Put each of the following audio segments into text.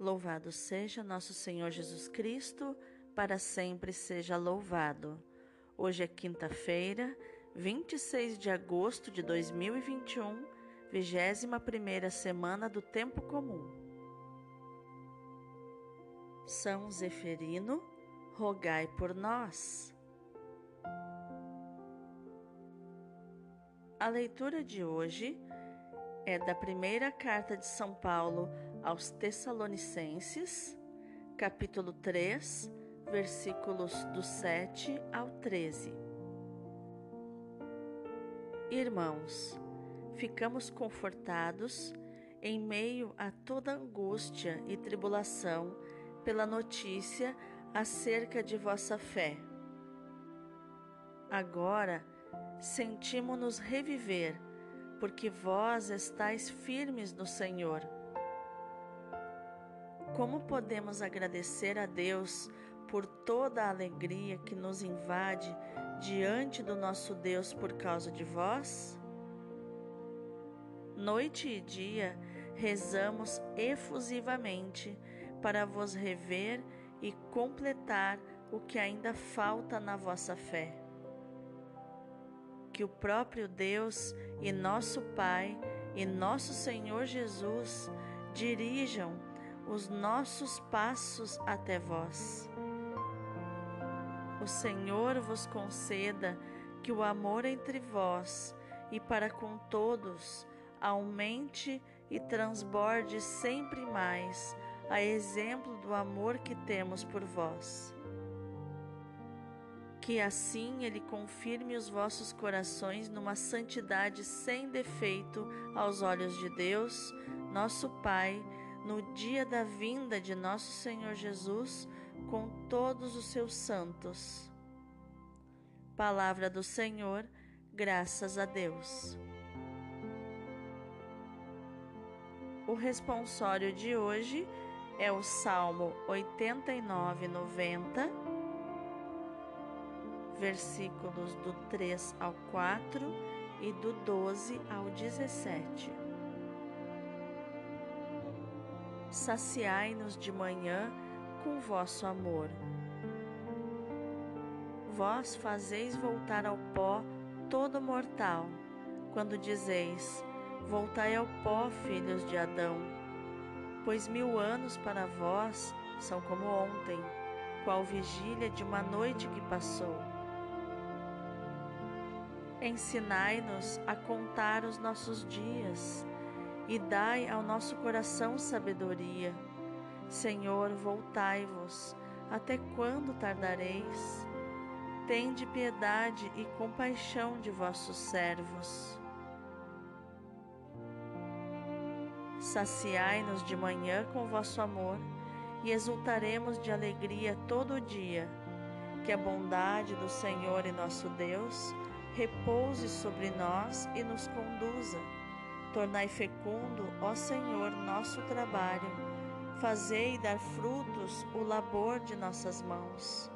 Louvado seja nosso Senhor Jesus Cristo, para sempre seja louvado. Hoje é quinta-feira, 26 de agosto de 2021, 21 semana do Tempo Comum. São Zeferino, rogai por nós. A leitura de hoje é da primeira carta de São Paulo aos Tessalonicenses, capítulo 3, versículos do 7 ao 13. Irmãos, ficamos confortados em meio a toda angústia e tribulação pela notícia acerca de vossa fé. Agora sentimos-nos reviver, porque vós estáis firmes no Senhor. Como podemos agradecer a Deus por toda a alegria que nos invade diante do nosso Deus por causa de vós? Noite e dia rezamos efusivamente para vos rever e completar o que ainda falta na vossa fé. Que o próprio Deus e nosso Pai e nosso Senhor Jesus dirijam os nossos passos até vós. O Senhor vos conceda que o amor entre vós e para com todos aumente e transborde sempre mais, a exemplo do amor que temos por vós. Que assim Ele confirme os vossos corações numa santidade sem defeito aos olhos de Deus, nosso Pai, no dia da vinda de nosso Senhor Jesus com todos os seus santos. Palavra do Senhor, graças a Deus. O responsório de hoje é o Salmo 89, 90, versículos do 3 ao 4 e do 12 ao 17. Saciai-nos de manhã com vosso amor. Vós fazeis voltar ao pó todo mortal, quando dizeis: Voltai ao pó, filhos de Adão. Pois mil anos para vós são como ontem, qual vigília de uma noite que passou. Ensinai-nos a contar os nossos dias e dai ao nosso coração sabedoria Senhor, voltai-vos. Até quando tardareis? Tende piedade e compaixão de vossos servos. Saciai-nos de manhã com vosso amor e exultaremos de alegria todo o dia. Que a bondade do Senhor e nosso Deus repouse sobre nós e nos conduza. Tornai fecundo, ó Senhor, nosso trabalho Fazei dar frutos o labor de nossas mãos.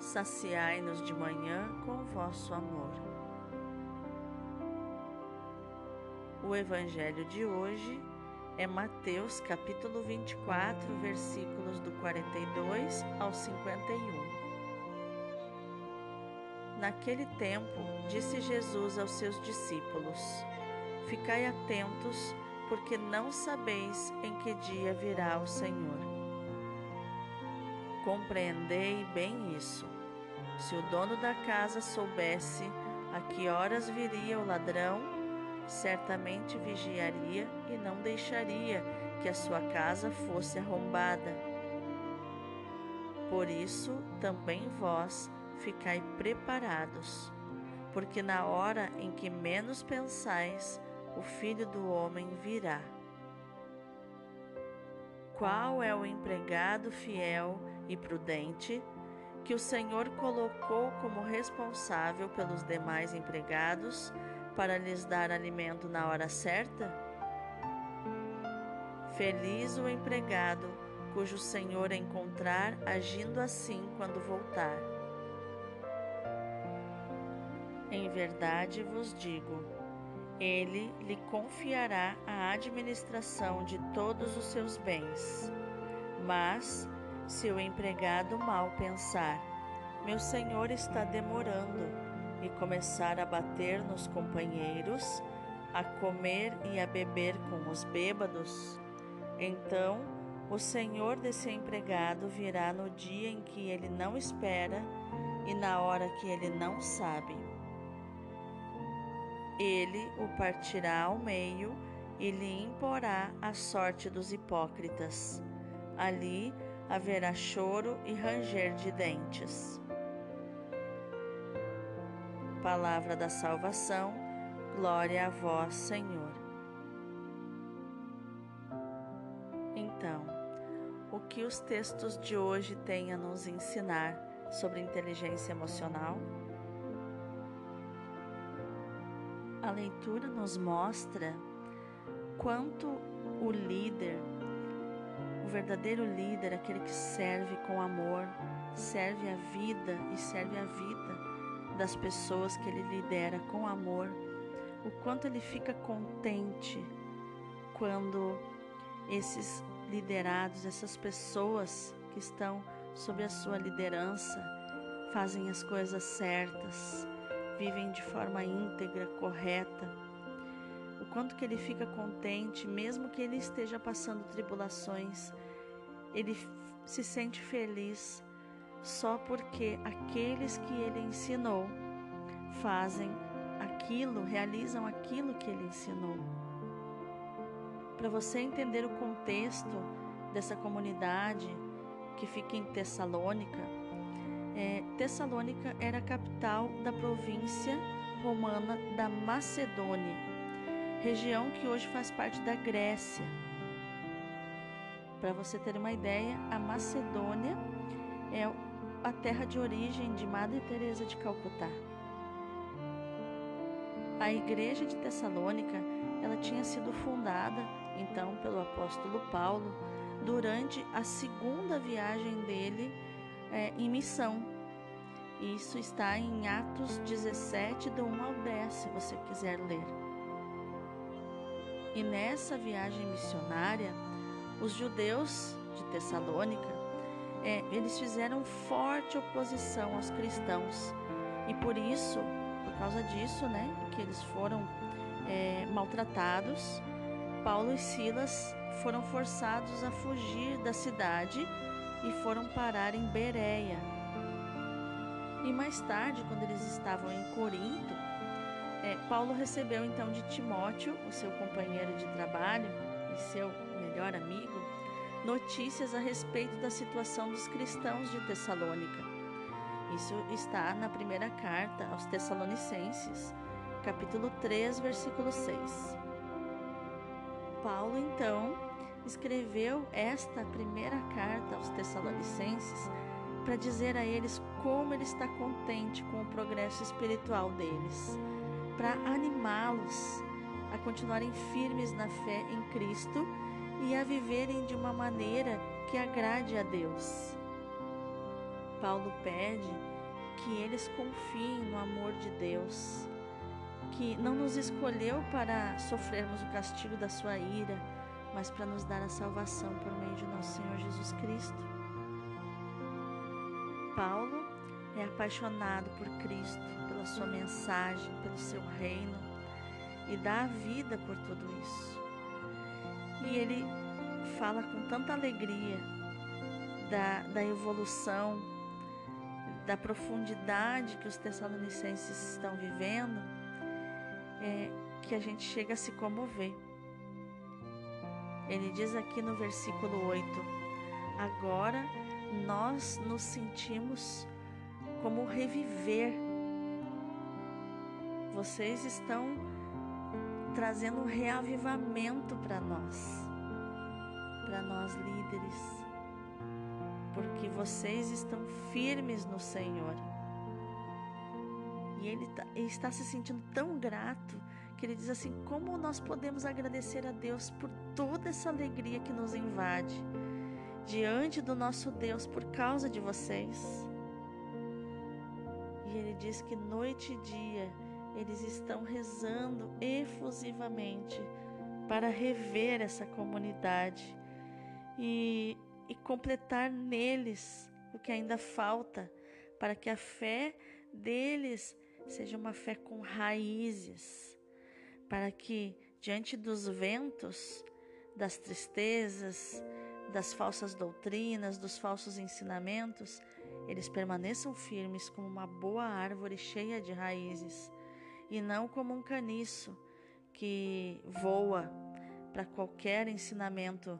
Saciai-nos de manhã com vosso amor. O evangelho de hoje é Mateus capítulo 24, versículos do 42 ao 51. Naquele tempo, disse Jesus aos seus discípulos: Ficai atentos porque não sabeis em que dia virá o Senhor. Compreendei bem isso. Se o dono da casa soubesse a que horas viria o ladrão, certamente vigiaria e não deixaria que a sua casa fosse arrombada. Por isso, também vós ficai preparados, porque na hora em que menos pensais, o filho do homem virá. Qual é o empregado fiel e prudente que o Senhor colocou como responsável pelos demais empregados para lhes dar alimento na hora certa? Feliz o empregado cujo Senhor encontrar agindo assim quando voltar. Em verdade vos digo, Ele lhe confiará a administração de todos os seus bens. Mas, se o empregado mal pensar, meu senhor está demorando, e começar a bater nos companheiros, a comer e a beber com os bêbados, então o senhor desse empregado virá no dia em que ele não espera e na hora que ele não sabe ele o partirá ao meio e lhe imporá a sorte dos hipócritas. Ali haverá choro e ranger de dentes. Palavra da salvação, glória a vós, Senhor. Então, o que os textos de hoje têm a nos ensinar sobre inteligência emocional? A leitura nos mostra quanto o líder, o verdadeiro líder, aquele que serve com amor, serve a vida e serve a vida das pessoas que ele lidera com amor, o quanto ele fica contente quando esses liderados, essas pessoas que estão sob a sua liderança, fazem as coisas certas, vivem de forma íntegra, correta. O quanto que ele fica contente, mesmo que ele esteja passando tribulações, ele se sente feliz só porque aqueles que ele ensinou fazem aquilo, realizam aquilo que ele ensinou. Para você entender o contexto dessa comunidade que fica em Tessalônica, é, Tessalônica era a capital da província romana da Macedônia, região que hoje faz parte da Grécia. Para você ter uma ideia, a Macedônia é a terra de origem de Madre Teresa de Calcutá. A igreja de Tessalônica, ela tinha sido fundada então pelo apóstolo Paulo durante a segunda viagem dele é, em missão. Isso está em Atos 17, do 1 ao 10, se você quiser ler. E nessa viagem missionária, os judeus de Tessalônica, é, eles fizeram forte oposição aos cristãos. E por isso, por causa disso, né, que eles foram é, maltratados, Paulo e Silas foram forçados a fugir da cidade e foram parar em Bereia. E mais tarde, quando eles estavam em Corinto, é, Paulo recebeu então de Timóteo, o seu companheiro de trabalho e seu melhor amigo, notícias a respeito da situação dos cristãos de Tessalônica. Isso está na primeira carta aos Tessalonicenses, capítulo 3, versículo 6. Paulo então escreveu esta primeira carta aos Tessalonicenses para dizer a eles como ele está contente com o progresso espiritual deles, para animá-los a continuarem firmes na fé em Cristo e a viverem de uma maneira que agrade a Deus. Paulo pede que eles confiem no amor de Deus, que não nos escolheu para sofrermos o castigo da sua ira, mas para nos dar a salvação por meio de nosso Senhor Jesus Cristo. Paulo é apaixonado por Cristo, pela sua mensagem, pelo seu reino e dá a vida por tudo isso. E ele fala com tanta alegria da, da evolução, da profundidade que os Tessalonicenses estão vivendo, é, que a gente chega a se comover. Ele diz aqui no versículo 8: Agora nós nos sentimos como reviver. Vocês estão trazendo um reavivamento para nós, para nós líderes, porque vocês estão firmes no Senhor. E ele, tá, está se sentindo tão grato que ele diz assim: como nós podemos agradecer a Deus por toda essa alegria que nos invade diante do nosso Deus por causa de vocês? E ele diz que noite e dia eles estão rezando efusivamente para rever essa comunidade e, e completar neles o que ainda falta para que a fé deles seja uma fé com raízes, para que diante dos ventos, das tristezas, das falsas doutrinas, dos falsos ensinamentos, eles permaneçam firmes como uma boa árvore cheia de raízes e não como um caniço que voa para qualquer ensinamento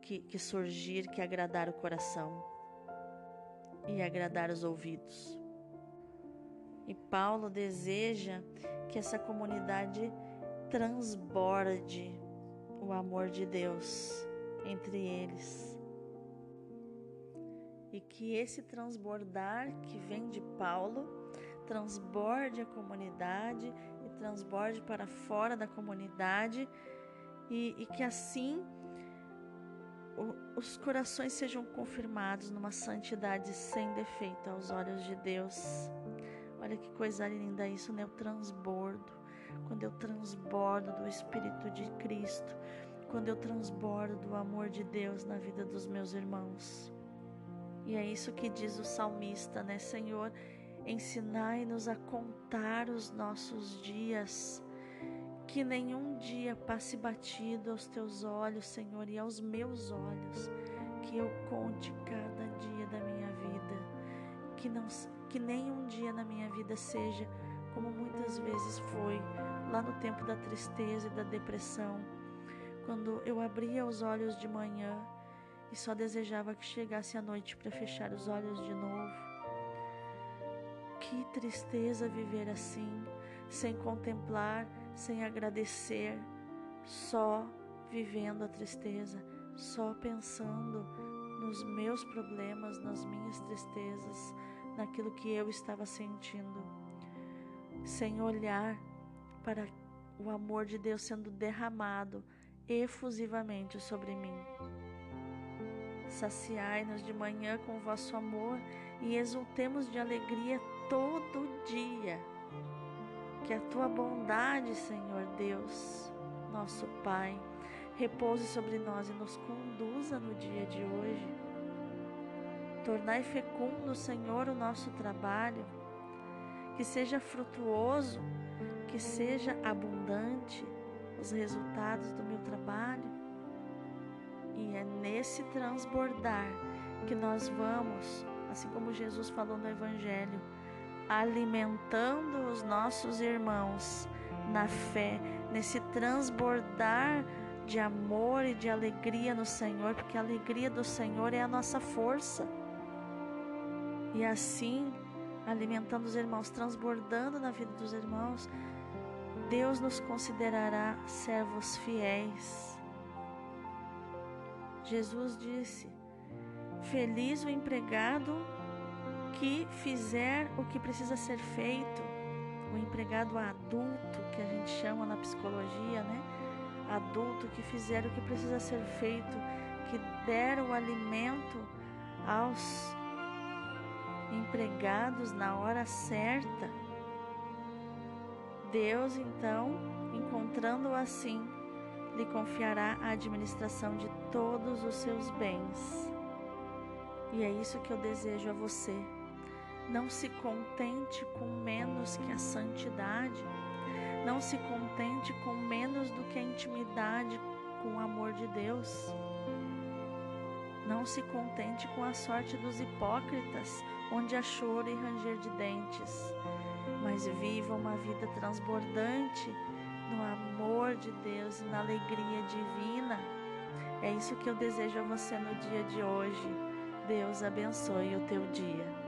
que, que surgir que agradar o coração e agradar os ouvidos. E Paulo deseja que essa comunidade transborde o amor de Deus entre eles. E que esse transbordar que vem de Paulo transborde a comunidade e transborde para fora da comunidade, e, e que assim o, os corações sejam confirmados numa santidade sem defeito aos olhos de Deus. Olha que coisa linda isso, né? O transbordo. Quando eu transbordo do Espírito de Cristo, quando eu transbordo do amor de Deus na vida dos meus irmãos. E é isso que diz o salmista, né, Senhor? Ensinai-nos a contar os nossos dias, que nenhum dia passe batido aos teus olhos, Senhor, e aos meus olhos, que eu conte cada dia da minha vida, que não que nenhum dia na minha vida seja como muitas vezes foi lá no tempo da tristeza e da depressão, quando eu abria os olhos de manhã e só desejava que chegasse a noite para fechar os olhos de novo. Que tristeza viver assim, sem contemplar, sem agradecer, só vivendo a tristeza, só pensando nos meus problemas, nas minhas tristezas, naquilo que eu estava sentindo, sem olhar para o amor de Deus sendo derramado efusivamente sobre mim. Saciai-nos de manhã com o vosso amor e exultemos de alegria todo dia. Que a tua bondade, Senhor Deus, nosso Pai, repouse sobre nós e nos conduza no dia de hoje. Tornai fecundo, Senhor, o nosso trabalho, que seja frutuoso, que seja abundante os resultados do meu trabalho. E é nesse transbordar que nós vamos, assim como Jesus falou no Evangelho, alimentando os nossos irmãos na fé, nesse transbordar de amor e de alegria no Senhor, porque a alegria do Senhor é a nossa força. E assim, alimentando os irmãos, transbordando na vida dos irmãos, Deus nos considerará servos fiéis. Jesus disse: Feliz o empregado que fizer o que precisa ser feito, o empregado adulto, que a gente chama na psicologia, né? Adulto que fizer o que precisa ser feito, que der o alimento aos empregados na hora certa. Deus, então, encontrando-o assim, lhe confiará a administração de todos os seus bens. E é isso que eu desejo a você. Não se contente com menos que a santidade. Não se contente com menos do que a intimidade com o amor de Deus. Não se contente com a sorte dos hipócritas, onde há choro e ranger de dentes mas viva uma vida transbordante no amor de Deus e na alegria divina. É isso que eu desejo a você no dia de hoje. Deus abençoe o teu dia.